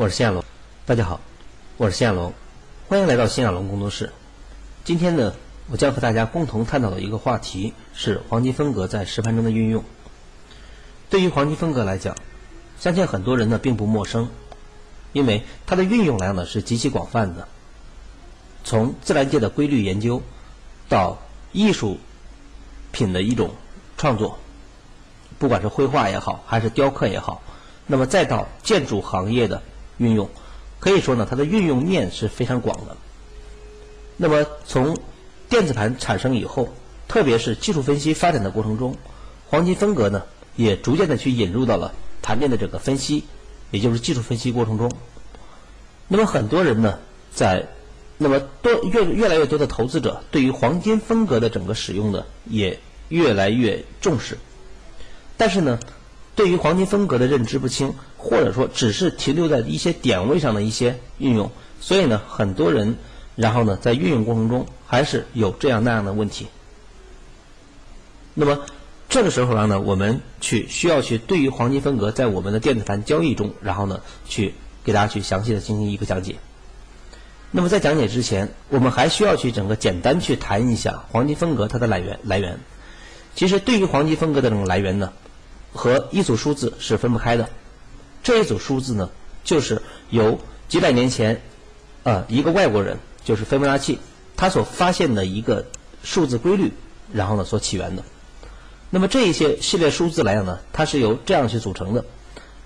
我是新亚龙。大家好，我是新亚龙。欢迎来到新亚龙工作室。今天呢，我将和大家共同探讨的一个话题是黄金分割在实盘中的运用。对于黄金分割来讲，相信很多人呢并不陌生，因为它的运用来呢是极其广泛的。从自然界的规律研究，到艺术品的一种创作，不管是绘画也好，还是雕刻也好。那么再到建筑行业的运用，可以说呢，它的运用面是非常广的。那么从电子盘产生以后，特别是技术分析发展的过程中，黄金分割呢也逐渐的去引入到了盘面的这个分析，也就是技术分析过程中。那么很多人呢，在那么多越越来越多的投资者对于黄金分割的整个使用呢，也越来越重视，但是呢。对于黄金分割的认知不清，或者说只是停留在一些点位上的一些运用，所以呢，很多人然后呢，在运用过程中还是有这样那样的问题。那么这个时候呢，我们去需要去对于黄金分割在我们的电子盘交易中，然后呢，去给大家去详细的进行一个讲解。那么在讲解之前，我们还需要去整个简单去谈一下黄金分割它的来源来源。其实对于黄金分割的这种来源呢。和一组数字是分不开的，这一组数字呢，就是由几百年前，呃，一个外国人，就是斐波那契，他所发现的一个数字规律，然后呢所起源的。那么这一些系列数字来讲呢，它是由这样去组成的。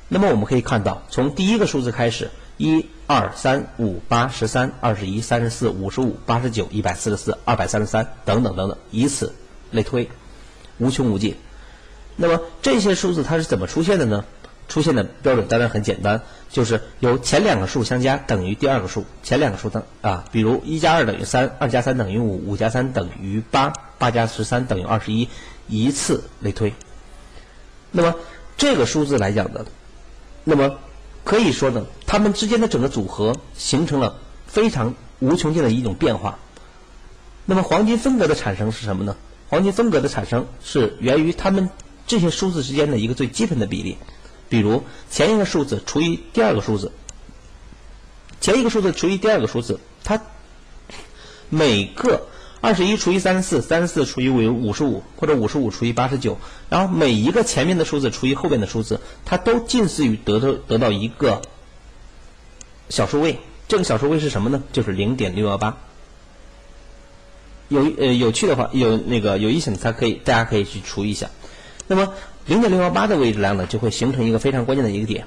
那么我们可以看到，从第一个数字开始，一、二、三、五、八、十三、二十一、三十四、五十五、八十九、一百四十四、二百三十三等等等等，以此类推，无穷无尽。那么这些数字它是怎么出现的呢？出现的标准当然很简单，就是由前两个数相加等于第二个数，前两个数等啊，比如一加二等于三，二加三等于五，五加三等于八，八加十三等于二十一，以此类推。那么这个数字来讲的，那么可以说呢，它们之间的整个组合形成了非常无穷尽的一种变化。那么黄金分割的产生是什么呢？黄金分割的产生是源于它们。这些数字之间的一个最基本的比例，比如前一个数字除以第二个数字，前一个数字除以第二个数字，它每个二十一除以三十四，三十四除以五五十五，或者五十五除以八十九，然后每一个前面的数字除以后边的数字，它都近似于得到得到一个小数位。这个小数位是什么呢？就是零点六幺八。有呃有趣的话，有那个有意思的，它可以大家可以去除一下。那么零点六幺八的位置量呢，就会形成一个非常关键的一个点，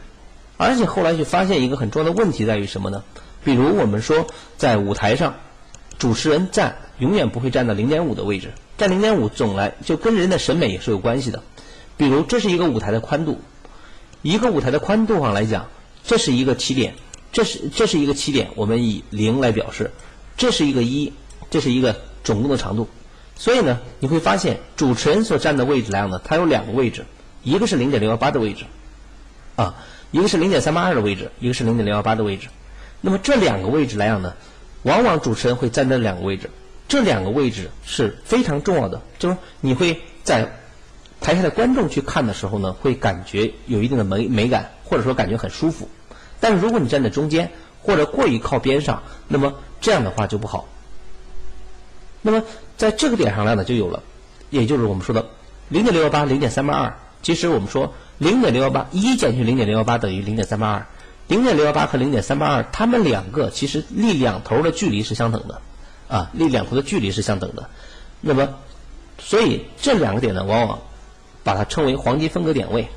而且后来就发现一个很重要的问题在于什么呢？比如我们说在舞台上，主持人站永远不会站到零点五的位置，站零点五总来就跟人的审美也是有关系的。比如这是一个舞台的宽度，一个舞台的宽度上来讲，这是一个起点，这是这是一个起点，我们以零来表示，这是一个一，这是一个总共的长度。所以呢，你会发现主持人所站的位置来讲呢，它有两个位置，一个是零点六幺八的位置，啊，一个是零点三八二的位置，一个是零点六幺八的位置。那么这两个位置来讲呢，往往主持人会站在两个位置，这两个位置是非常重要的，就是你会在台下的观众去看的时候呢，会感觉有一定的美美感，或者说感觉很舒服。但是如果你站在中间或者过于靠边上，那么这样的话就不好。那么在这个点上来呢，就有了，也就是我们说的零点六幺八、零点三八二。其实我们说零点六幺八一减去零点六幺八等于零点三八二，零点六幺八和零点三八二，它们两个其实离两头的距离是相等的，啊，离两头的距离是相等的。那么，所以这两个点呢，往往把它称为黄金分割点位，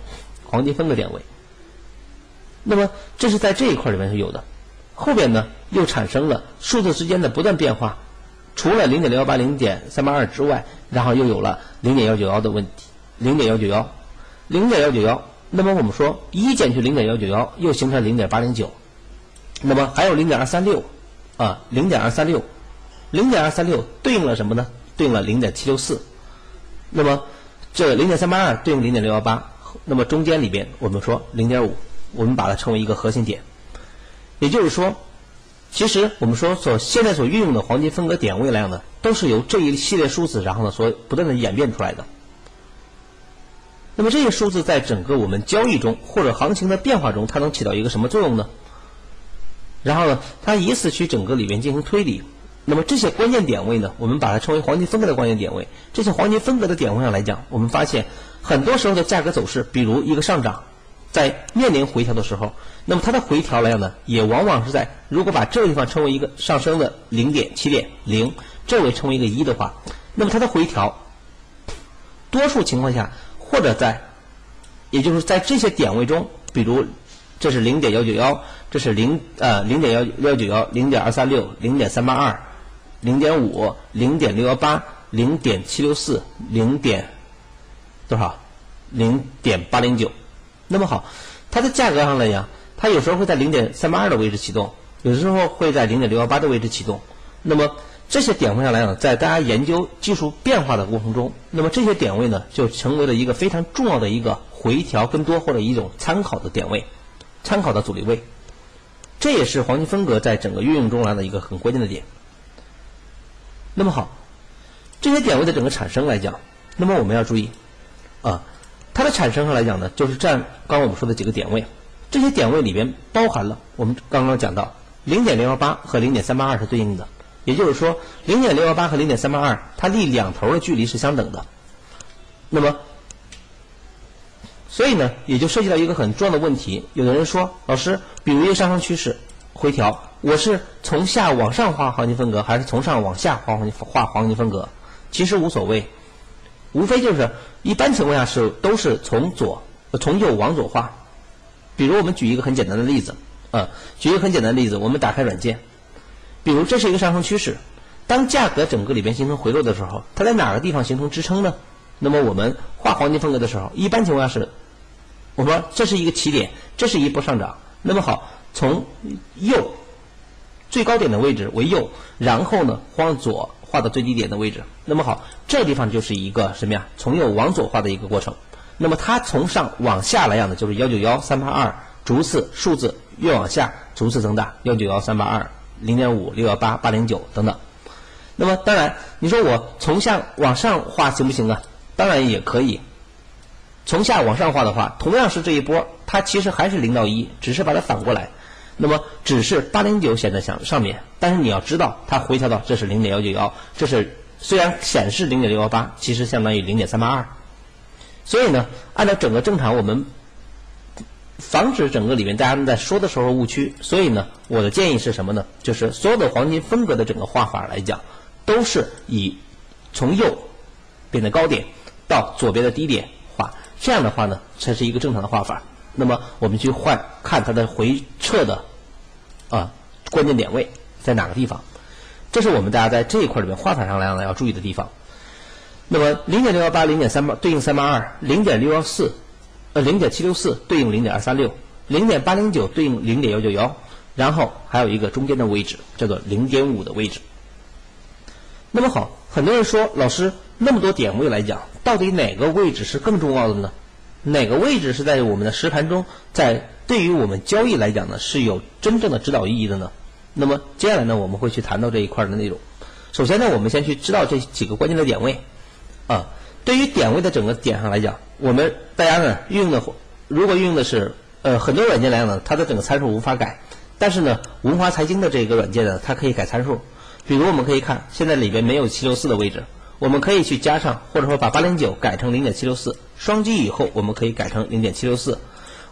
黄金分割点位。那么这是在这一块里面是有的，后边呢又产生了数字之间的不断变化。除了零点六幺八、零点三八二之外，然后又有了零点幺九幺的问题，零点幺九幺，零点幺九幺。那么我们说一减去零点幺九幺，又形成零点八零九。那么还有零点二三六，啊，零点二三六，零点二三六对应了什么呢？对应了零点七六四。那么这零点三八二对应零点六幺八，那么中间里边我们说零点五，我们把它称为一个核心点。也就是说。其实我们说所现在所运用的黄金分割点位来讲呢，都是由这一系列数字然后呢所不断的演变出来的。那么这些数字在整个我们交易中或者行情的变化中，它能起到一个什么作用呢？然后呢，它以此去整个里面进行推理。那么这些关键点位呢，我们把它称为黄金分割的关键点位。这些黄金分割的点位上来讲，我们发现很多时候的价格走势，比如一个上涨，在面临回调的时候，那么它的回调来讲呢，也往往是在如果把这个地方称为一个上升的零点起点零，这位称为一个一的话，那么它的回调，多数情况下或者在，也就是在这些点位中，比如这是零点幺九幺，这是零呃零点幺幺九幺，零点二三六，零点三八二。零点五，零点六幺八，零点七六四，零点多少？零点八零九。那么好，它的价格上来讲，它有时候会在零点三八二的位置启动，有时候会在零点六幺八的位置启动。那么这些点位上来讲，在大家研究技术变化的过程中，那么这些点位呢，就成为了一个非常重要的一个回调跟多或者一种参考的点位，参考的阻力位。这也是黄金分割在整个运用中来的一个很关键的点。那么好，这些点位的整个产生来讲，那么我们要注意啊，它的产生上来讲呢，就是占刚刚我们说的几个点位，这些点位里边包含了我们刚刚讲到零点零幺八和零点三八二是对应的，也就是说零点零幺八和零点三八二它离两头的距离是相等的，那么所以呢，也就涉及到一个很重要的问题，有的人说老师，比如一个上升趋势回调。我是从下往上画黄金分割，还是从上往下画黄金画黄金分割？其实无所谓，无非就是一般情况下是都是从左从右往左画。比如我们举一个很简单的例子，啊，举一个很简单的例子，我们打开软件，比如这是一个上升趋势，当价格整个里边形成回落的时候，它在哪个地方形成支撑呢？那么我们画黄金分割的时候，一般情况下是，我说这是一个起点，这是一波上涨。那么好，从右。最高点的位置为右，然后呢，往左画到最低点的位置。那么好，这地方就是一个什么呀？从右往左画的一个过程。那么它从上往下来讲的，就是幺九幺三八二，逐次数字越往下逐次增大，幺九幺三八二零点五六幺八八零九等等。那么当然，你说我从下往上画行不行啊？当然也可以。从下往上画的话，同样是这一波，它其实还是零到一，只是把它反过来。那么只是八零九显在上上面，但是你要知道，它回调到这是零点幺九幺，这是虽然显示零点六幺八，其实相当于零点三八二。所以呢，按照整个正常，我们防止整个里面大家在说的时候误区。所以呢，我的建议是什么呢？就是所有的黄金分割的整个画法来讲，都是以从右边的高点到左边的低点画，这样的话呢，才是一个正常的画法。那么我们去换看它的回撤的。啊，关键点位在哪个地方？这是我们大家在这一块里面画法上来讲要注意的地方。那么零点六幺八、零点三八对应三八二，零点六幺四呃零点七六四对应零点二三六，零点八零九对应零点幺九幺，然后还有一个中间的位置叫做零点五的位置。那么好，很多人说老师那么多点位来讲，到底哪个位置是更重要的呢？哪个位置是在我们的实盘中在？对于我们交易来讲呢，是有真正的指导意义的呢。那么接下来呢，我们会去谈到这一块的内容。首先呢，我们先去知道这几个关键的点位啊。对于点位的整个点上来讲，我们大家呢运用的，如果运用的是呃很多软件来讲呢，它的整个参数无法改。但是呢，文华财经的这个软件呢，它可以改参数。比如我们可以看，现在里边没有七六四的位置，我们可以去加上，或者说把八零九改成零点七六四，双击以后我们可以改成零点七六四。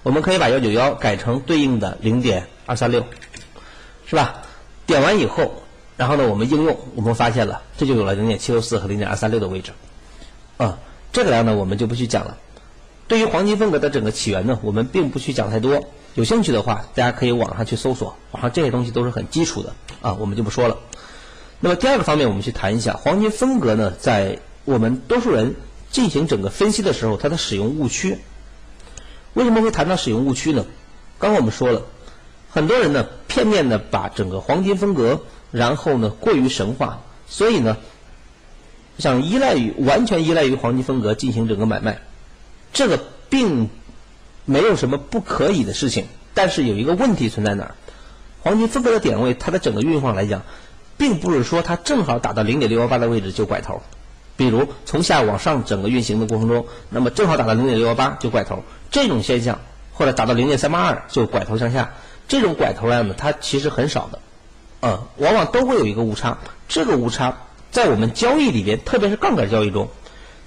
我们可以把幺九幺改成对应的零点二三六，是吧？点完以后，然后呢，我们应用，我们发现了，这就有了零点七六四和零点二三六的位置。啊，这个呢，我们就不去讲了。对于黄金分割的整个起源呢，我们并不去讲太多。有兴趣的话，大家可以网上去搜索，网上这些东西都是很基础的啊，我们就不说了。那么第二个方面，我们去谈一下黄金分割呢，在我们多数人进行整个分析的时候，它的使用误区。为什么会谈到使用误区呢？刚刚我们说了，很多人呢片面的把整个黄金分割，然后呢过于神话，所以呢想依赖于完全依赖于黄金分割进行整个买卖，这个并没有什么不可以的事情。但是有一个问题存在哪儿？黄金分割的点位，它的整个运用上来讲，并不是说它正好打到零点六幺八的位置就拐头，比如从下往上整个运行的过程中，那么正好打到零点六幺八就拐头，这种现象，或者打到零点三八二就拐头向下，这种拐头量呢，它其实很少的，嗯，往往都会有一个误差。这个误差在我们交易里边，特别是杠杆交易中，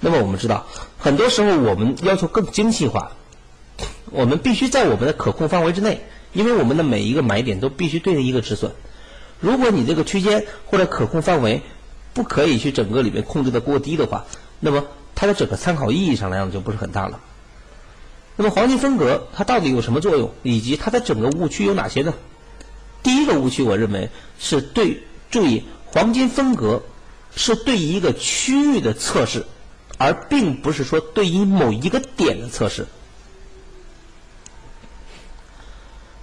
那么我们知道，很多时候我们要求更精细化，我们必须在我们的可控范围之内，因为我们的每一个买点都必须对应一个止损。如果你这个区间或者可控范围，不可以去整个里面控制的过低的话，那么它的整个参考意义上来讲就不是很大了。那么黄金分割它到底有什么作用，以及它的整个误区有哪些呢？第一个误区，我认为是对注意黄金分割是对一个区域的测试，而并不是说对于某一个点的测试。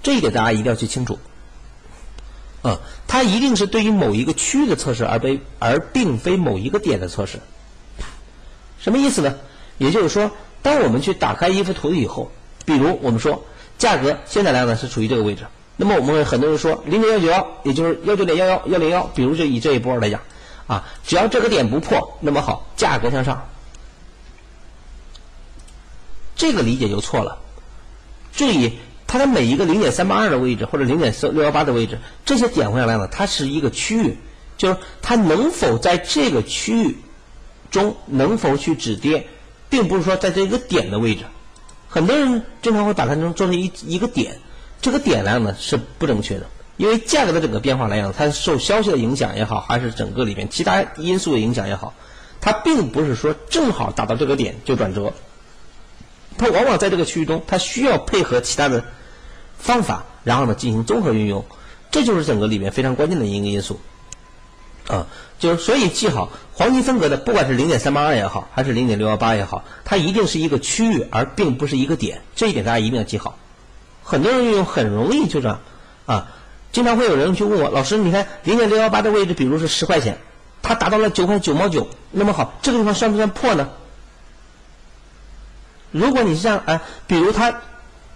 这一点大家一定要去清楚。嗯，它一定是对于某一个区域的测试，而非而并非某一个点的测试。什么意思呢？也就是说，当我们去打开一幅图以后，比如我们说价格现在来呢是处于这个位置，那么我们很多人说零点幺九幺，也就是幺九点幺幺幺零幺，比如就以这一波来讲，啊，只要这个点不破，那么好，价格向上。这个理解就错了。注意。它的每一个零点三八二的位置或者零点四六幺八的位置，这些点位量呢，它是一个区域，就是它能否在这个区域中能否去止跌，并不是说在这一个点的位置。很多人经常会把它能做成一一个点，这个点量呢是不正确的，因为价格的整个变化来讲，它受消息的影响也好，还是整个里面其他因素的影响也好，它并不是说正好达到这个点就转折，它往往在这个区域中，它需要配合其他的。方法，然后呢进行综合运用，这就是整个里面非常关键的一个因素，啊，就是所以记好黄金分割的，不管是零点三八二也好，还是零点六幺八也好，它一定是一个区域，而并不是一个点，这一点大家一定要记好。很多人运用很容易就这样，啊，经常会有人去问我，老师，你看零点六幺八的位置，比如是十块钱，它达到了九块九毛九，那么好，这个地方算不算破呢？如果你是这样，哎，比如它。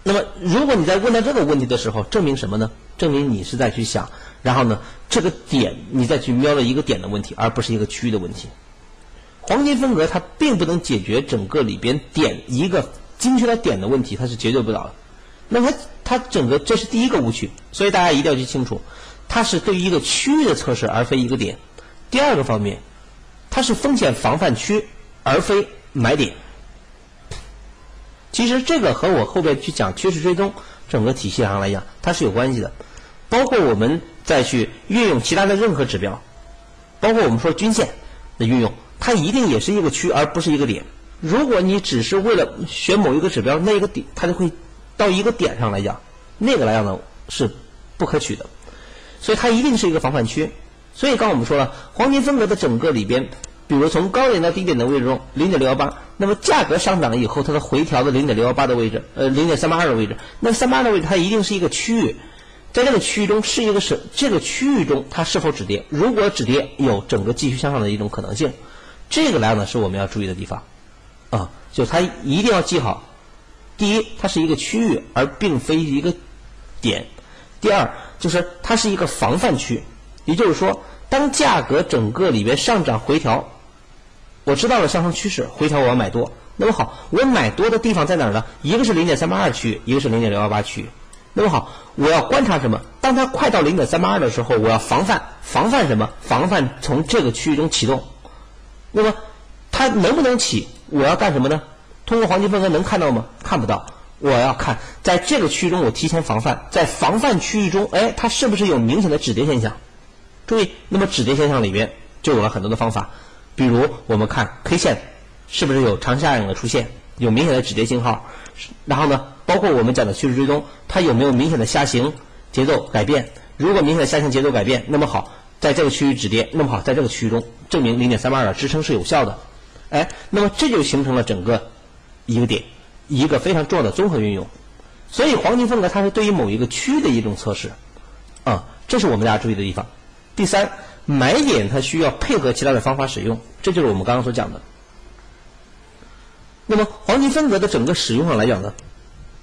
那么，如果你在问到这个问题的时候，证明什么呢？证明你是在去想，然后呢，这个点你再去瞄了一个点的问题，而不是一个区域的问题。黄金分割它并不能解决整个里边点一个精确的点的问题，它是解决不了的。那么它整个这是第一个误区，所以大家一定要去清楚，它是对于一个区域的测试，而非一个点。第二个方面，它是风险防范区，而非买点。其实这个和我后边去讲趋势追踪整个体系上来讲，它是有关系的。包括我们再去运用其他的任何指标，包括我们说均线的运用，它一定也是一个区，而不是一个点。如果你只是为了选某一个指标，那一个点它就会到一个点上来讲，那个来讲呢是不可取的。所以它一定是一个防范区。所以刚我们说了，黄金分割的整个里边。比如从高点到低点的位置中，零点六幺八，那么价格上涨以后，它的回调的零点六幺八的位置，呃，零点三八二的位置，那三八的位置它一定是一个区域，在这个区域中是一个是这个区域中它是否止跌？如果止跌，有整个继续向上的一种可能性，这个来呢是我们要注意的地方，啊，就它一定要记好，第一，它是一个区域，而并非一个点；第二，就是它是一个防范区，也就是说，当价格整个里边上涨回调。我知道了上升趋势，回调我要买多。那么好，我买多的地方在哪儿呢？一个是零点三八二区域，一个是零点六幺八区域。那么好，我要观察什么？当它快到零点三八二的时候，我要防范，防范什么？防范从这个区域中启动。那么它能不能起？我要干什么呢？通过黄金分割能看到吗？看不到。我要看在这个区域中，我提前防范，在防范区域中，哎，它是不是有明显的止跌现象？注意，那么止跌现象里边就有了很多的方法。比如我们看 K 线是不是有长下影的出现，有明显的止跌信号，然后呢，包括我们讲的趋势追踪，它有没有明显的下行节奏改变？如果明显的下行节奏改变，那么好，在这个区域止跌，那么好，在这个区域中证明零点三八二的支撑是有效的，哎，那么这就形成了整个一个点，一个非常重要的综合运用。所以黄金分割它是对于某一个区域的一种测试，啊，这是我们大家注意的地方。第三。买点它需要配合其他的方法使用，这就是我们刚刚所讲的。那么黄金分割的整个使用上来讲呢，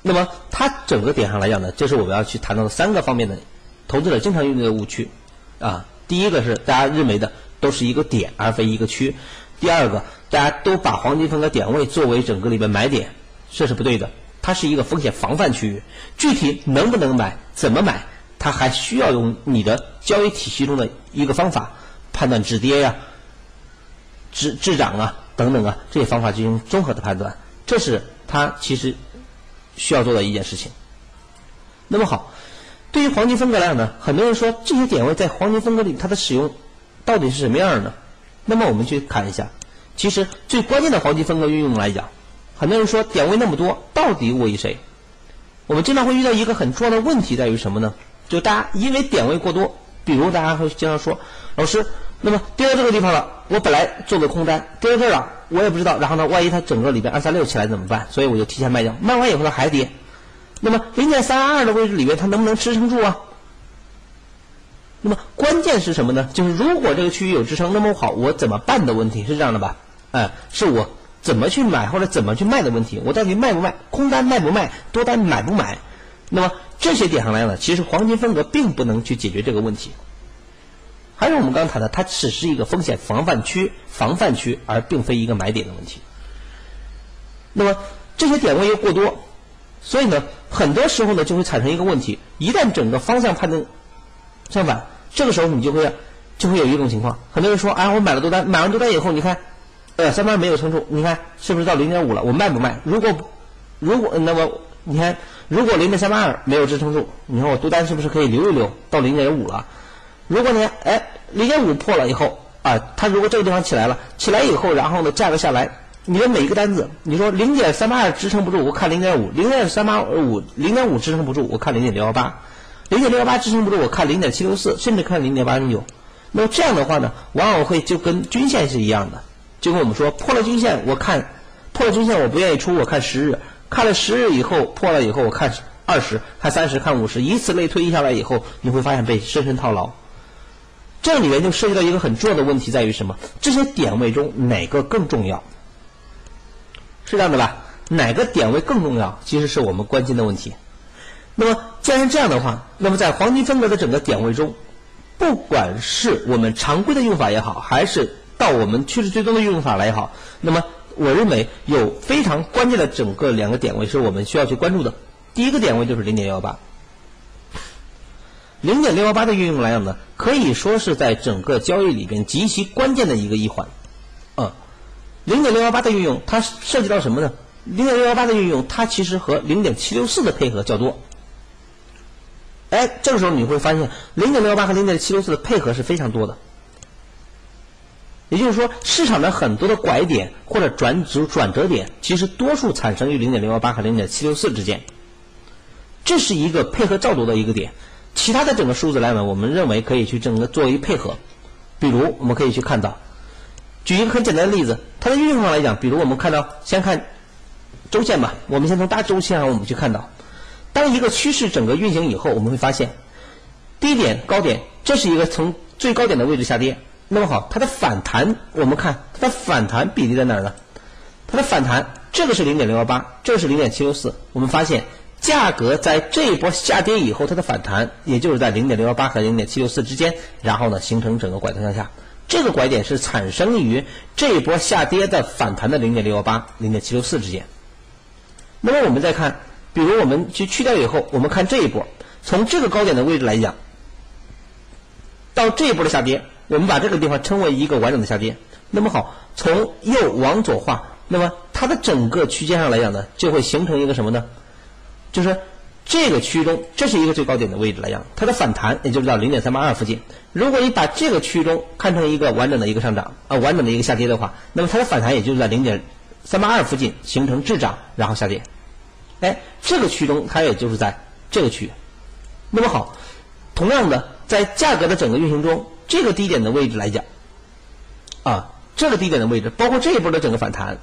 那么它整个点上来讲呢，这是我们要去谈到的三个方面的投资者经常用的误区啊。第一个是大家认为的都是一个点而非一个区，第二个，大家都把黄金分割点位作为整个里边买点，这是不对的。它是一个风险防范区域，具体能不能买、怎么买，它还需要用你的交易体系中的一个方法判断止跌呀、止滞涨啊等等啊这些方法进行综合的判断，这是它其实需要做的一件事情。那么好，对于黄金分割来讲呢，很多人说这些点位在黄金分割里它的使用到底是什么样的呢？那么我们去看一下，其实最关键的黄金分割运用来讲。很多人说点位那么多，到底我以谁？我们经常会遇到一个很重要的问题，在于什么呢？就大家因为点位过多，比如大家会经常说，老师，那么跌到这个地方了，我本来做的空单跌到这儿了，我也不知道，然后呢，万一它整个里边二三六起来怎么办？所以我就提前卖掉，卖完以后它还跌，那么零点三二的位置里边它能不能支撑住啊？那么关键是什么呢？就是如果这个区域有支撑，那么好，我怎么办的问题是这样的吧？哎，是我。怎么去买或者怎么去卖的问题，我到底卖不卖？空单卖不卖？多单买不买？那么这些点上来呢，其实黄金分割并不能去解决这个问题。还是我们刚谈的，它只是一个风险防范区、防范区，而并非一个买点的问题。那么这些点位又过多，所以呢，很多时候呢就会产生一个问题：一旦整个方向判断相反，这个时候你就会就会有一种情况，很多人说：“哎，我买了多单，买完多单以后，你看。”呃，三八没有撑住，你看是不是到零点五了？我卖不卖？如果如果那么你看，如果零点三八二没有支撑住，你看我多单是不是可以留一留到零点五了？如果呢，哎，零点五破了以后啊，它如果这个地方起来了，起来以后，然后呢价格下来，你的每一个单子，你说零点三八二支撑不住，我看零点五；零点三八五零点五支撑不住，我看零点六幺八；零点六幺八支撑不住，我看零点七六四，甚至看零点八零九。那么这样的话呢，往往会就跟均线是一样的。就跟我们说破了均线，我看破了均线，我不愿意出，我看十日，看了十日以后破了以后，我看二十，看三十，看五十，以此类推下来以后，你会发现被深深套牢。这里面就涉及到一个很重要的问题，在于什么？这些点位中哪个更重要？是这样的吧？哪个点位更重要？其实是我们关心的问题。那么既然这样的话，那么在黄金分割的整个点位中，不管是我们常规的用法也好，还是到我们趋势追踪的用法来也好，那么我认为有非常关键的整个两个点位是我们需要去关注的。第一个点位就是零点幺八，零点六幺八的运用来讲呢，可以说是在整个交易里边极其关键的一个一环。嗯，零点六幺八的运用它涉及到什么呢？零点六幺八的运用它其实和零点七六四的配合较多。哎，这个时候你会发现零点六幺八和零点七六四的配合是非常多的。也就是说，市场的很多的拐点或者转折转折点，其实多数产生于零点六幺八和零点七六四之间。这是一个配合较多的一个点。其他的整个数字来呢，我们认为可以去整个作为配合。比如，我们可以去看到，举一个很简单的例子，它的运用上来讲，比如我们看到，先看周线吧。我们先从大周线上我们去看到，当一个趋势整个运行以后，我们会发现低点高点，这是一个从最高点的位置下跌。那么好，它的反弹，我们看它的反弹比例在哪儿呢？它的反弹，这个是零点六幺八，这个是零点七六四。我们发现价格在这一波下跌以后，它的反弹也就是在零点六幺八和零点七六四之间，然后呢形成整个拐头向下。这个拐点是产生于这一波下跌的反弹的零点六幺八、零点七六四之间。那么我们再看，比如我们去去掉以后，我们看这一波，从这个高点的位置来讲，到这一波的下跌。我们把这个地方称为一个完整的下跌。那么好，从右往左画，那么它的整个区间上来讲呢，就会形成一个什么呢？就是这个区中，这是一个最高点的位置来讲，它的反弹也就是到零点三八二附近。如果你把这个区中看成一个完整的一个上涨啊，完整的一个下跌的话，那么它的反弹也就是在零点三八二附近形成滞涨，然后下跌。哎，这个区中它也就是在这个区。那么好，同样的，在价格的整个运行中。这个低点的位置来讲，啊，这个低点的位置，包括这一波的整个反弹，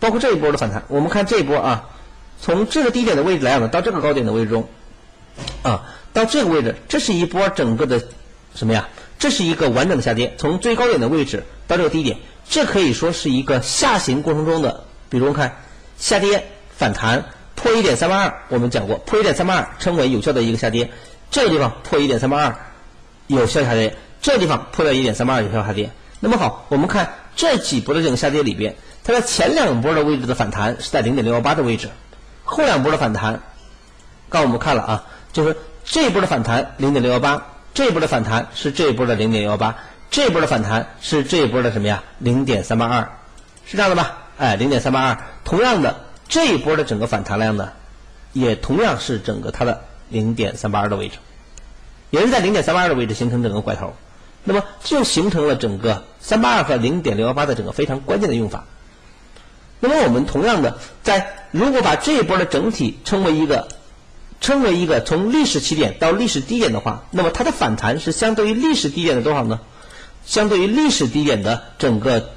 包括这一波的反弹，我们看这一波啊，从这个低点的位置来讲呢，到这个高点的位置中，啊，到这个位置，这是一波整个的什么呀？这是一个完整的下跌，从最高点的位置到这个低点，这可以说是一个下行过程中的，比如看下跌反弹破一点三八二，我们讲过破一点三八二称为有效的一个下跌，这个地方破一点三八二有效下跌。这个地方破掉一点三八二有效下跌。那么好，我们看这几波的这个下跌里边，它的前两波的位置的反弹是在零点六幺八的位置，后两波的反弹，刚我们看了啊，就是这一波的反弹零点六幺八，这一波的反弹是这一波的零点幺八，这一波的反弹是这一波的什么呀？零点三八二，是这样的吧？哎，零点三八二，同样的这一波的整个反弹量呢，也同样是整个它的零点三八二的位置，也是在零点三八二的位置形成整个拐头。那么就形成了整个三八二和零点六幺八的整个非常关键的用法。那么我们同样的，在如果把这一波的整体称为一个称为一个从历史起点到历史低点的话，那么它的反弹是相对于历史低点的多少呢？相对于历史低点的整个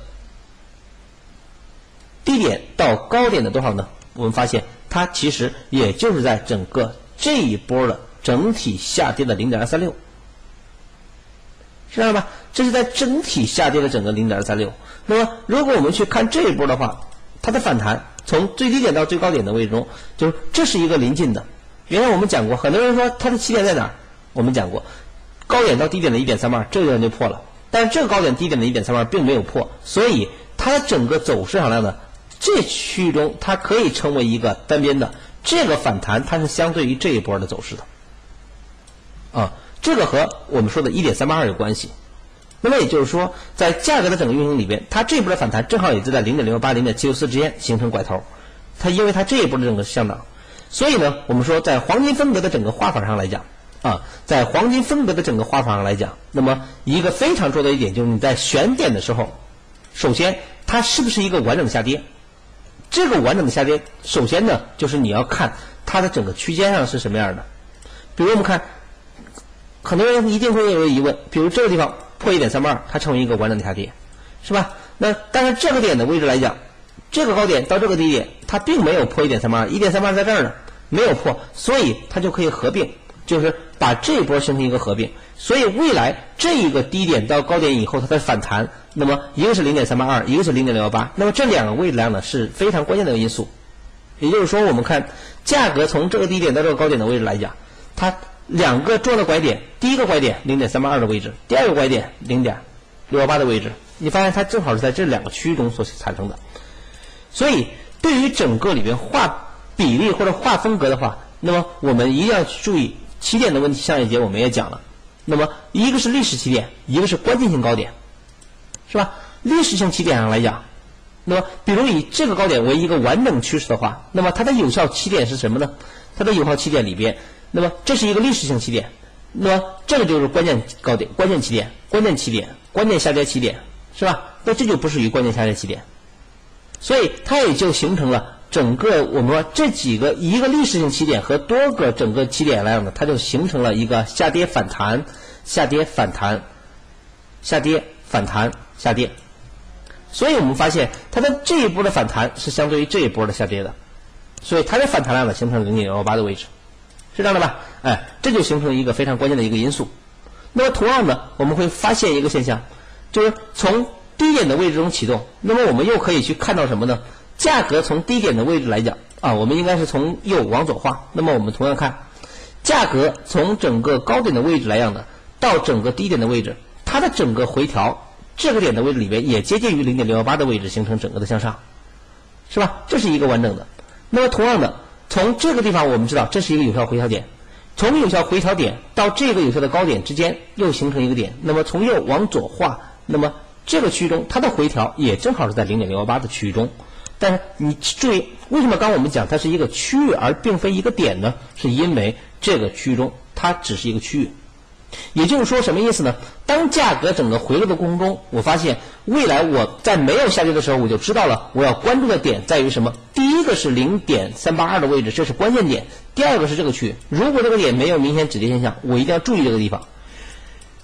低点到高点的多少呢？我们发现它其实也就是在整个这一波的整体下跌的零点二三六。知道吧？这是在整体下跌的整个零点二三六。那么，如果我们去看这一波的话，它的反弹从最低点到最高点的位置中，就是这是一个临近的。原来我们讲过，很多人说它的起点在哪？我们讲过，高点到低点的一点三八，这个地方就破了。但是这个高点低点的一点三八并没有破，所以它的整个走势上来呢，这区域中它可以成为一个单边的。这个反弹它是相对于这一波的走势的，啊。这个和我们说的1.382有关系，那么也就是说，在价格的整个运行里边，它这一波的反弹正好也就在0.668、0.764之间形成拐头，它因为它这一波的整个向涨，所以呢，我们说在黄金分割的整个画法上来讲，啊，在黄金分割的整个画法上来讲，那么一个非常重要的一点就是你在选点的时候，首先它是不是一个完整的下跌？这个完整的下跌，首先呢，就是你要看它的整个区间上是什么样的，比如我们看。很多人一定会有疑问，比如这个地方破一点三八二，它成为一个完整的下跌，是吧？那但是这个点的位置来讲，这个高点到这个低点，它并没有破一点三八二，一点三八二在这儿呢，没有破，所以它就可以合并，就是把这一波形成一个合并。所以未来这一个低点到高点以后，它的反弹，那么一个是零点三八二，一个是零点六幺八，那么这两个位置量呢是非常关键的因素。也就是说，我们看价格从这个低点到这个高点的位置来讲，它。两个重要的拐点，第一个拐点零点三八二的位置，第二个拐点零点六幺八的位置，你发现它正好是在这两个区域中所产生的。所以，对于整个里边画比例或者画风格的话，那么我们一定要去注意起点的问题。上一节我们也讲了，那么一个是历史起点，一个是关键性高点，是吧？历史性起点上来讲，那么比如以这个高点为一个完整趋势的话，那么它的有效起点是什么呢？它的有效起点里边。那么这是一个历史性起点，那么这个就是关键高点、关键起点、关键起点、关键下跌起点，是吧？那这就不属于关键下跌起点，所以它也就形成了整个我们说这几个一个历史性起点和多个整个起点来讲呢，它就形成了一个下跌反弹、下跌反弹、下跌反弹、下跌，所以我们发现它的这一波的反弹是相对于这一波的下跌的，所以它的反弹量呢形成了零点幺八的位置。是这样的吧？哎，这就形成一个非常关键的一个因素。那么同样的，我们会发现一个现象，就是从低点的位置中启动。那么我们又可以去看到什么呢？价格从低点的位置来讲啊，我们应该是从右往左画。那么我们同样看，价格从整个高点的位置来讲的，到整个低点的位置，它的整个回调这个点的位置里面也接近于零点六幺八的位置，形成整个的向上，是吧？这是一个完整的。那么同样的。从这个地方，我们知道这是一个有效回调点。从有效回调点到这个有效的高点之间，又形成一个点。那么从右往左画，那么这个区域中它的回调也正好是在零点六幺八的区域中。但是你注意，为什么刚我们讲它是一个区域而并非一个点呢？是因为这个区域中它只是一个区域。也就是说，什么意思呢？当价格整个回落的过程中，我发现未来我在没有下跌的时候，我就知道了我要关注的点在于什么。第一个是零点三八二的位置，这是关键点；第二个是这个区域。如果这个点没有明显止跌现象，我一定要注意这个地方。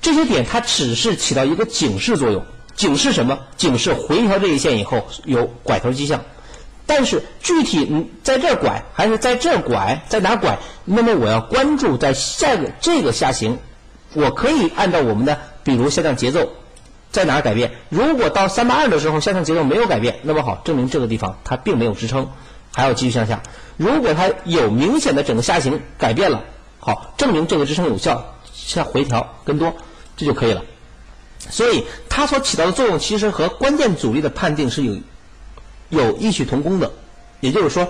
这些点它只是起到一个警示作用，警示什么？警示回调这一线以后有拐头迹象。但是具体在这拐还是在这拐，在哪拐？那么我要关注在下个这个下行。我可以按照我们的，比如下降节奏在哪儿改变？如果到三八二的时候向上节奏没有改变，那么好，证明这个地方它并没有支撑，还要继续向下。如果它有明显的整个下行改变了，好，证明这个支撑有效，下回调更多，这就可以了。所以它所起到的作用其实和关键阻力的判定是有有异曲同工的。也就是说，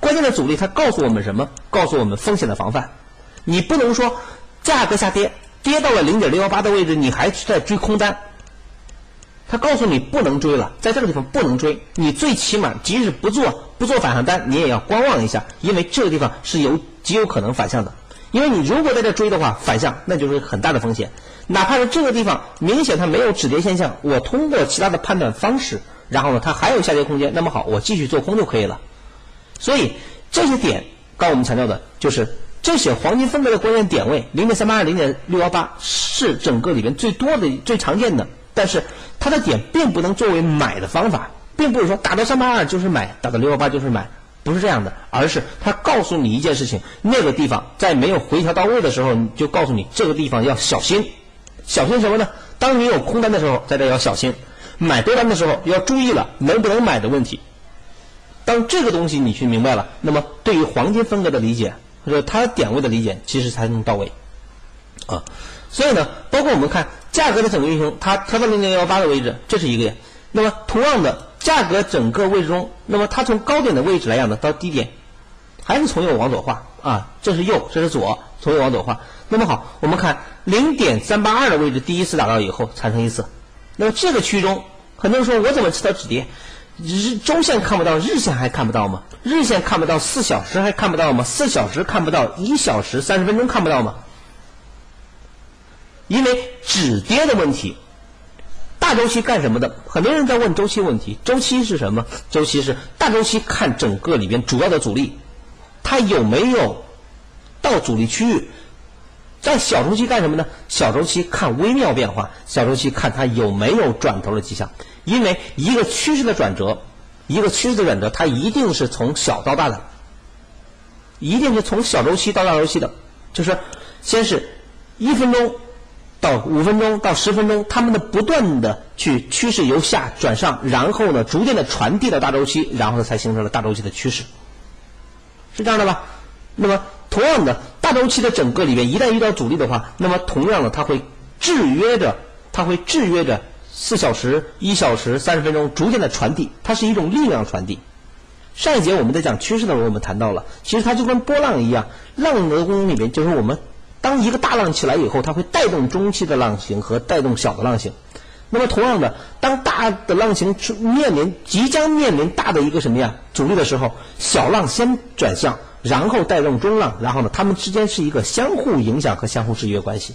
关键的阻力它告诉我们什么？告诉我们风险的防范。你不能说价格下跌，跌到了零点六幺八的位置，你还在追空单。他告诉你不能追了，在这个地方不能追。你最起码即使不做不做反向单，你也要观望一下，因为这个地方是有极有可能反向的。因为你如果在这追的话，反向那就是很大的风险。哪怕是这个地方明显它没有止跌现象，我通过其他的判断方式，然后呢它还有下跌空间，那么好，我继续做空就可以了。所以这些点，刚我们强调的就是这些黄金分割的关键点位，零点三八二、零点六幺八是整个里边最多的、最常见的。但是它的点并不能作为买的方法，并不是说打到三八二就是买，打到六幺八就是买，不是这样的，而是它告诉你一件事情：那个地方在没有回调到位的时候，就告诉你这个地方要小心，小心什么呢？当你有空单的时候，在这要小心；买多单的时候要注意了，能不能买的问题。当这个东西你去明白了，那么对于黄金分割的理解或者它点位的理解，其实才能到位啊。所以呢，包括我们看。价格的整个运行，它调到零点幺八的位置，这是一个点。那么同样的，价格整个位置中，那么它从高点的位置来讲呢，到低点，还是从右往左画啊，这是右，这是左，从右往左画。那么好，我们看零点三八二的位置，第一次打到以后产生一次。那么这个区中，很多人说我怎么知道止跌？日中线看不到，日线还看不到吗？日线看不到，四小时还看不到吗？四小时看不到，一小时三十分钟看不到吗？因为止跌的问题，大周期干什么的？很多人在问周期问题。周期是什么？周期是大周期看整个里边主要的阻力，它有没有到阻力区域？在小周期干什么呢？小周期看微妙变化，小周期看它有没有转头的迹象。因为一个趋势的转折，一个趋势的转折，它一定是从小到大的，一定是从小周期到大周期的，就是先是一分钟。到五分钟到十分钟，他们的不断的去趋势由下转上，然后呢，逐渐的传递到大周期，然后呢，才形成了大周期的趋势，是这样的吧？那么，同样的，大周期的整个里面，一旦遇到阻力的话，那么同样的，它会制约着，它会制约着四小时、一小时、三十分钟逐渐的传递，它是一种力量传递。上一节我们在讲趋势的时候，我们谈到了，其实它就跟波浪一样，浪的功能里面就是我们。当一个大浪起来以后，它会带动中期的浪形和带动小的浪形。那么同样的，当大的浪形面临即将面临大的一个什么呀阻力的时候，小浪先转向，然后带动中浪，然后呢，它们之间是一个相互影响和相互制约关系。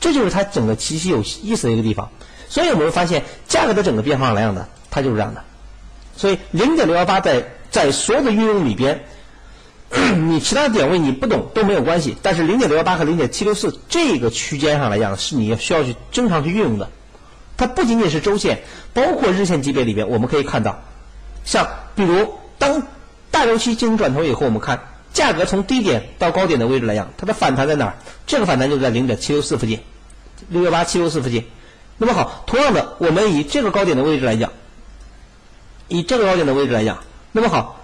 这就是它整个极其有意思的一个地方。所以我们会发现，价格的整个变化来讲呢，它就是这样的。所以零点六幺八在在所有的运用里边。你其他的点位你不懂都没有关系，但是零点六幺八和零点七六四这个区间上来讲是你需要去经常去运用的。它不仅仅是周线，包括日线级别里边，我们可以看到，像比如当大周期进行转头以后，我们看价格从低点到高点的位置来讲，它的反弹在哪儿？这个反弹就在零点七六四附近，六幺八七六四附近。那么好，同样的，我们以这个高点的位置来讲，以这个高点的位置来讲，那么好。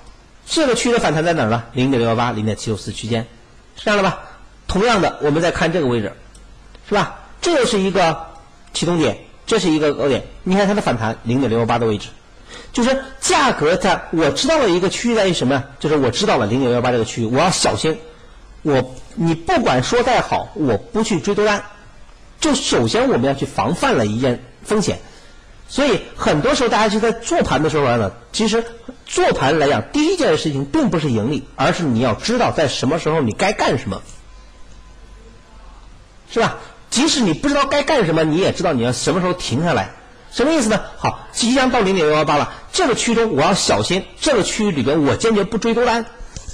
这个区域的反弹在哪儿呢？零点六幺八、零点七六四区间，是这样的吧？同样的，我们再看这个位置，是吧？这又是一个启动点，这是一个高点。你看它的反弹，零点六幺八的位置，就是价格在我知道了一个区域在于什么？就是我知道了零点六幺八这个区域，我要小心。我你不管说再好，我不去追多单，就首先我们要去防范了一件风险。所以很多时候，大家就在做盘的时候呢，其实做盘来讲，第一件事情并不是盈利，而是你要知道在什么时候你该干什么，是吧？即使你不知道该干什么，你也知道你要什么时候停下来。什么意思呢？好，即将到零点幺幺八了，这个区中我要小心，这个区域里边我坚决不追多单。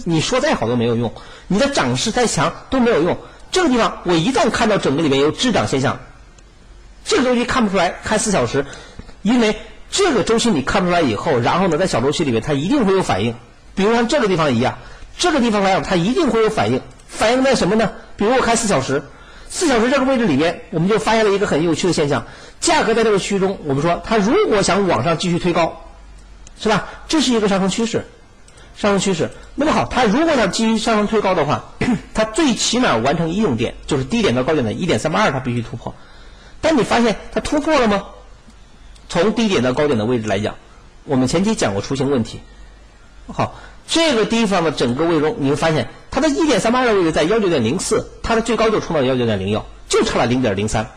你说再好都没有用，你的涨势再强都没有用。这个地方我一旦看到整个里面有滞涨现象，这个东西看不出来，看四小时。因为这个周期你看出来以后，然后呢，在小周期里面它一定会有反应。比如像这个地方一样，这个地方来讲它一定会有反应。反应在什么呢？比如我看四小时，四小时这个位置里面，我们就发现了一个很有趣的现象：价格在这个区域中，我们说它如果想往上继续推高，是吧？这是一个上升趋势，上升趋势。那么好，它如果想继续上升推高的话，它最起码完成一种点，就是低点到高点的一点三八二，它必须突破。但你发现它突破了吗？从低点到高点的位置来讲，我们前期讲过雏形问题。好，这个地方的整个位中，你会发现它的一点三八的位置在幺九点零四，它的最高就冲到幺九点零幺，就差了零点零三，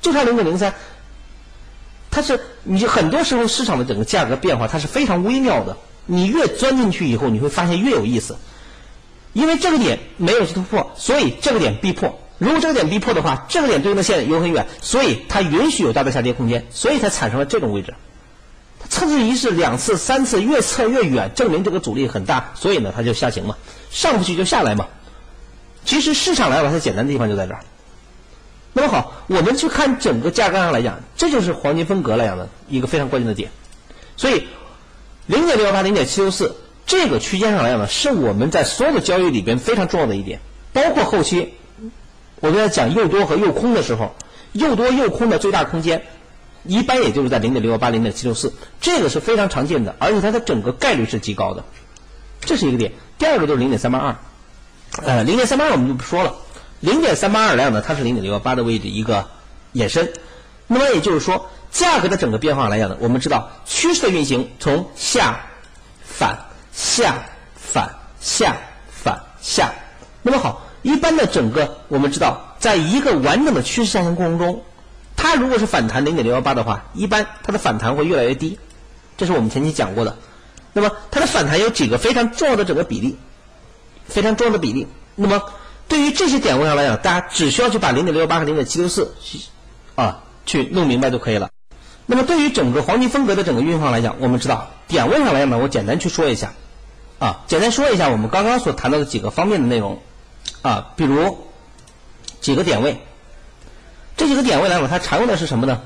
就差零点零三。它是你很多时候市场的整个价格变化，它是非常微妙的。你越钻进去以后，你会发现越有意思。因为这个点没有去突破，所以这个点必破。如果这个点逼破的话，这个点对应的线又很远，所以它允许有大的下跌空间，所以才产生了这种位置。测试一次、两次、三次，越测越远，证明这个阻力很大，所以呢，它就下行嘛，上不去就下来嘛。其实市场来讲，它简单的地方就在这儿。那么好，我们去看整个价格上来讲，这就是黄金分割来讲的一个非常关键的点。所以，零点六幺八、零点七六四这个区间上来讲呢，是我们在所有的交易里边非常重要的一点。包括后期我们在讲诱多和诱空的时候，诱多诱空的最大空间，一般也就是在零点六幺八、零点七六四，这个是非常常见的，而且它的整个概率是极高的。这是一个点。第二个就是零点三八二，呃，零点三八二我们就不说了。零点三八二量呢，它是零点六幺八的位置一个延伸，那么也就是说，价格的整个变化来讲呢，我们知道趋势的运行从下反下反下反下，那么好，一般的整个我们知道，在一个完整的趋势下行过程中，它如果是反弹零点六幺八的话，一般它的反弹会越来越低，这是我们前期讲过的。那么它的反弹有几个非常重要的整个比例，非常重要的比例，那么。对于这些点位上来讲，大家只需要去把零点六幺八和零点七六四啊去弄明白就可以了。那么对于整个黄金分割的整个运行来讲，我们知道点位上来讲呢，我简单去说一下啊，简单说一下我们刚刚所谈到的几个方面的内容啊，比如几个点位，这几个点位来讲，它常用的是什么呢？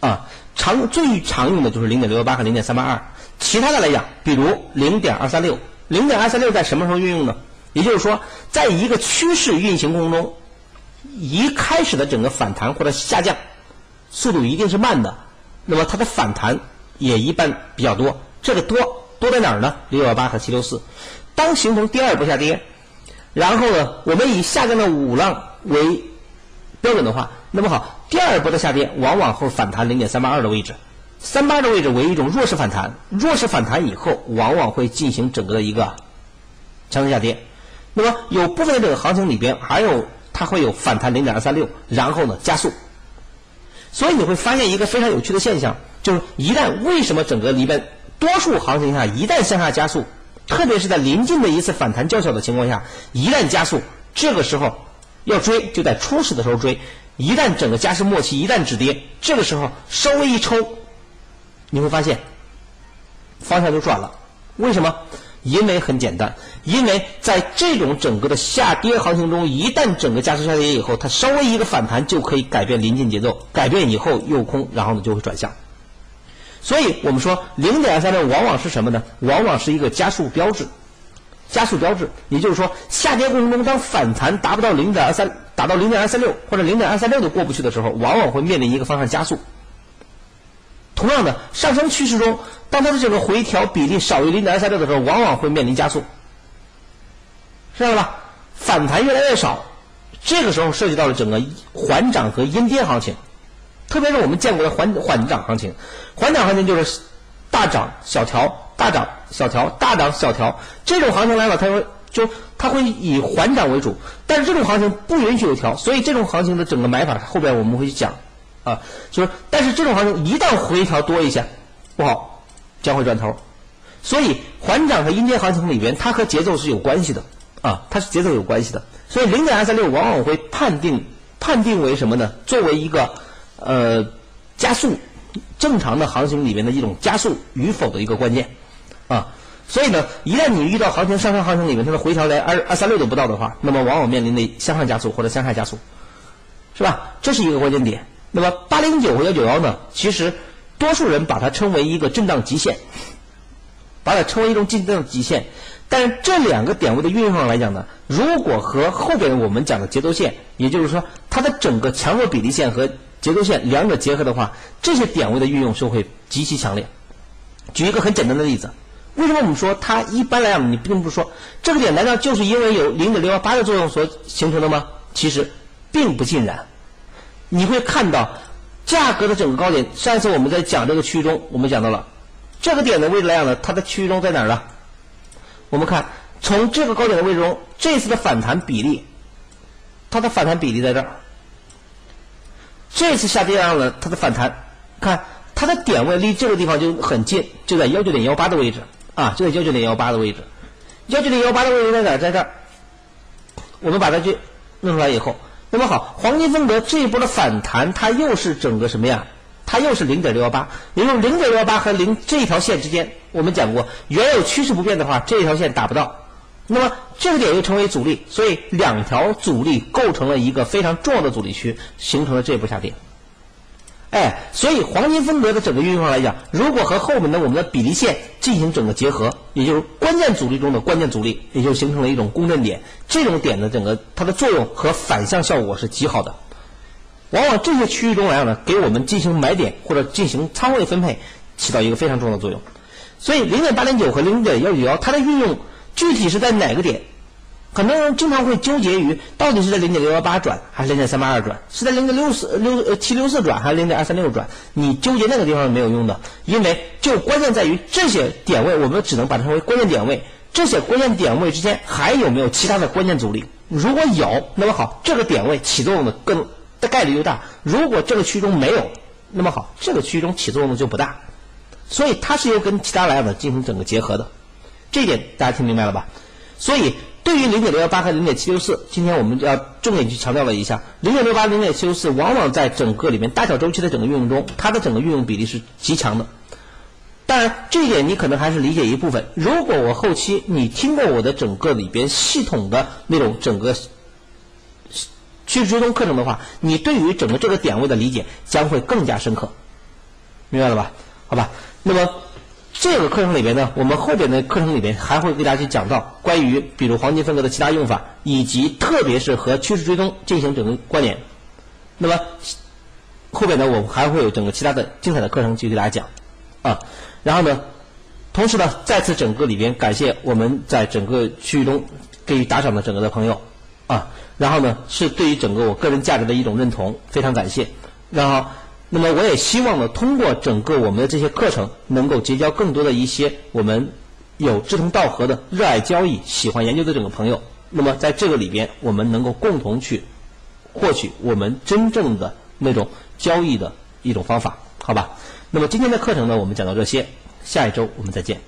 啊，常最常用的就是零点六幺八和零点三八二，其他的来讲，比如零点二三六，零点二三六在什么时候运用呢？也就是说，在一个趋势运行过程中，一开始的整个反弹或者下降速度一定是慢的，那么它的反弹也一般比较多。这个多多在哪儿呢？六幺八和七六四。当形成第二波下跌，然后呢，我们以下降的五浪为标准的话，那么好，第二波的下跌往往会反弹零点三八二的位置，三八的位置为一种弱势反弹，弱势反弹以后往往会进行整个的一个强势下跌。那么有部分的这个行情里边，还有它会有反弹零点二三六，然后呢加速。所以你会发现一个非常有趣的现象，就是一旦为什么整个里边多数行情下一旦向下加速，特别是在临近的一次反弹较小的情况下，一旦加速，这个时候要追就在初始的时候追。一旦整个加势末期一旦止跌，这个时候稍微一抽，你会发现方向就转了。为什么？因为很简单，因为在这种整个的下跌行情中，一旦整个加速下跌以后，它稍微一个反弹就可以改变临近节奏，改变以后诱空，然后呢就会转向。所以我们说零点二三六往往是什么呢？往往是一个加速标志，加速标志。也就是说，下跌过程中当反弹达不到零点二三，达到零点二三六或者零点二三六都过不去的时候，往往会面临一个方向加速。同样的，上升趋势中。当它的这个回调比例少于零点二三六的时候，往往会面临加速，知道吧？反弹越来越少，这个时候涉及到了整个缓涨和阴跌行情，特别是我们见过的缓缓涨行情，缓涨行情就是大涨小调，大涨小调，大涨小调，这种行情来了，它会就它会以缓涨为主，但是这种行情不允许有调，所以这种行情的整个买法后边我们会讲啊，就是但是这种行情一旦回调多一下，不好。将会转头，所以缓涨和阴跌行情里边，它和节奏是有关系的啊，它是节奏有关系的。所以零点二三六往往会判定判定为什么呢？作为一个呃加速正常的行情里面的一种加速与否的一个关键啊。所以呢，一旦你遇到行情上升行情里面它的回调连二二三六都不到的话，那么往往面临的向上加速或者向下加速，是吧？这是一个关键点。那么八零九和幺九幺呢，其实。多数人把它称为一个震荡极限，把它称为一种震荡极限。但是这两个点位的运用上来讲呢，如果和后边我们讲的节奏线，也就是说它的整个强弱比例线和结构线两者结合的话，这些点位的运用是会极其强烈。举一个很简单的例子，为什么我们说它一般来讲，你并不是说这个点难道就是因为有零点六幺八的作用所形成的吗？其实并不尽然。你会看到价格的整个高点。上一次我们在讲这个区域中，我们讲到了这个点的位置来讲呢，它的区域中在哪儿呢？我们看从这个高点的位置中，这次的反弹比例，它的反弹比例在这儿。这次下跌完了，它的反弹，看它的点位离这个地方就很近，就在幺九点幺八的位置啊，就在幺九点幺八的位置。幺九点幺八的位置在哪？在这儿。我们把它去弄出来以后，那么好，黄金分割这一波的反弹，它又是整个什么呀？它又是零点六幺八，也就是零点六幺八和零这一条线之间，我们讲过，原有趋势不变的话，这一条线达不到，那么这个点又成为阻力，所以两条阻力构成了一个非常重要的阻力区，形成了这波下跌。哎，所以黄金分割的整个运用上来讲，如果和后面的我们的比例线进行整个结合，也就是关键阻力中的关键阻力，也就形成了一种共振点。这种点的整个它的作用和反向效果是极好的。往往这些区域中来讲呢，给我们进行买点或者进行仓位分配，起到一个非常重要的作用。所以零点八零九和零点幺九幺，它的运用具体是在哪个点？很多人经常会纠结于到底是在零点六幺八转还是零点三八二转，是在零点六四六呃七六四转还是零点二三六转？你纠结那个地方是没有用的，因为就关键在于这些点位，我们只能把它称为关键点位。这些关键点位之间还有没有其他的关键阻力？如果有，那么好，这个点位起作用的更的概率就大；如果这个区中没有，那么好，这个区中起作用的就不大。所以它是要跟其他来的进行整个结合的，这一点大家听明白了吧？所以。对于零点六幺八和零点七六四，今天我们要重点去强调了一下，零点六八、零点七六四往往在整个里面大小周期的整个运用中，它的整个运用比例是极强的。当然，这一点你可能还是理解一部分。如果我后期你听过我的整个里边系统的那种整个趋势追踪课程的话，你对于整个这个点位的理解将会更加深刻，明白了吧？好吧，那么。这个课程里边呢，我们后边的课程里边还会给大家去讲到关于比如黄金分割的其他用法，以及特别是和趋势追踪进行整个关联。那么后边呢，我还会有整个其他的精彩的课程去给大家讲啊。然后呢，同时呢，再次整个里边感谢我们在整个区域中给予打赏的整个的朋友啊。然后呢，是对于整个我个人价值的一种认同，非常感谢。然后。那么我也希望呢，通过整个我们的这些课程，能够结交更多的一些我们有志同道合的、热爱交易、喜欢研究的整个朋友。那么在这个里边，我们能够共同去获取我们真正的那种交易的一种方法，好吧？那么今天的课程呢，我们讲到这些，下一周我们再见。